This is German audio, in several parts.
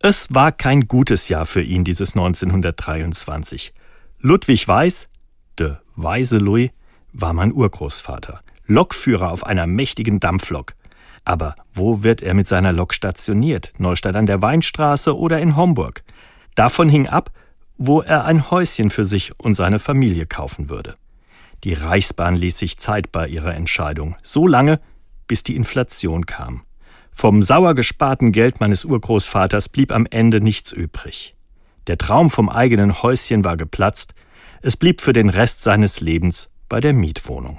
Es war kein gutes Jahr für ihn, dieses 1923. Ludwig Weiß, de Weise Louis, war mein Urgroßvater, Lokführer auf einer mächtigen Dampflok. Aber wo wird er mit seiner Lok stationiert? Neustadt an der Weinstraße oder in Homburg? Davon hing ab, wo er ein Häuschen für sich und seine Familie kaufen würde. Die Reichsbahn ließ sich Zeit bei ihrer Entscheidung, so lange, bis die Inflation kam. Vom sauer gesparten Geld meines Urgroßvaters blieb am Ende nichts übrig. Der Traum vom eigenen Häuschen war geplatzt, es blieb für den Rest seines Lebens bei der Mietwohnung.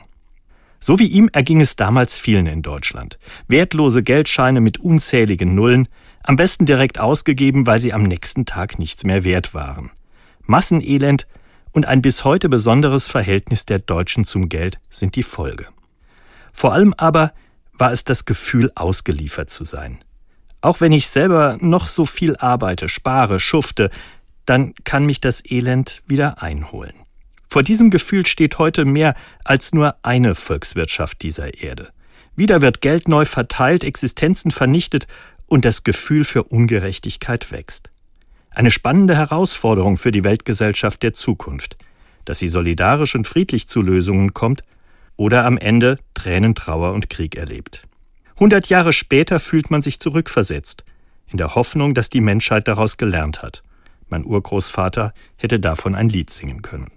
So wie ihm erging es damals vielen in Deutschland. Wertlose Geldscheine mit unzähligen Nullen, am besten direkt ausgegeben, weil sie am nächsten Tag nichts mehr wert waren. Massenelend und ein bis heute besonderes Verhältnis der Deutschen zum Geld sind die Folge. Vor allem aber war es das Gefühl, ausgeliefert zu sein. Auch wenn ich selber noch so viel arbeite, spare, schufte, dann kann mich das Elend wieder einholen. Vor diesem Gefühl steht heute mehr als nur eine Volkswirtschaft dieser Erde. Wieder wird Geld neu verteilt, Existenzen vernichtet und das Gefühl für Ungerechtigkeit wächst. Eine spannende Herausforderung für die Weltgesellschaft der Zukunft, dass sie solidarisch und friedlich zu Lösungen kommt oder am Ende Tränen, Trauer und Krieg erlebt. Hundert Jahre später fühlt man sich zurückversetzt, in der Hoffnung, dass die Menschheit daraus gelernt hat. Mein Urgroßvater hätte davon ein Lied singen können.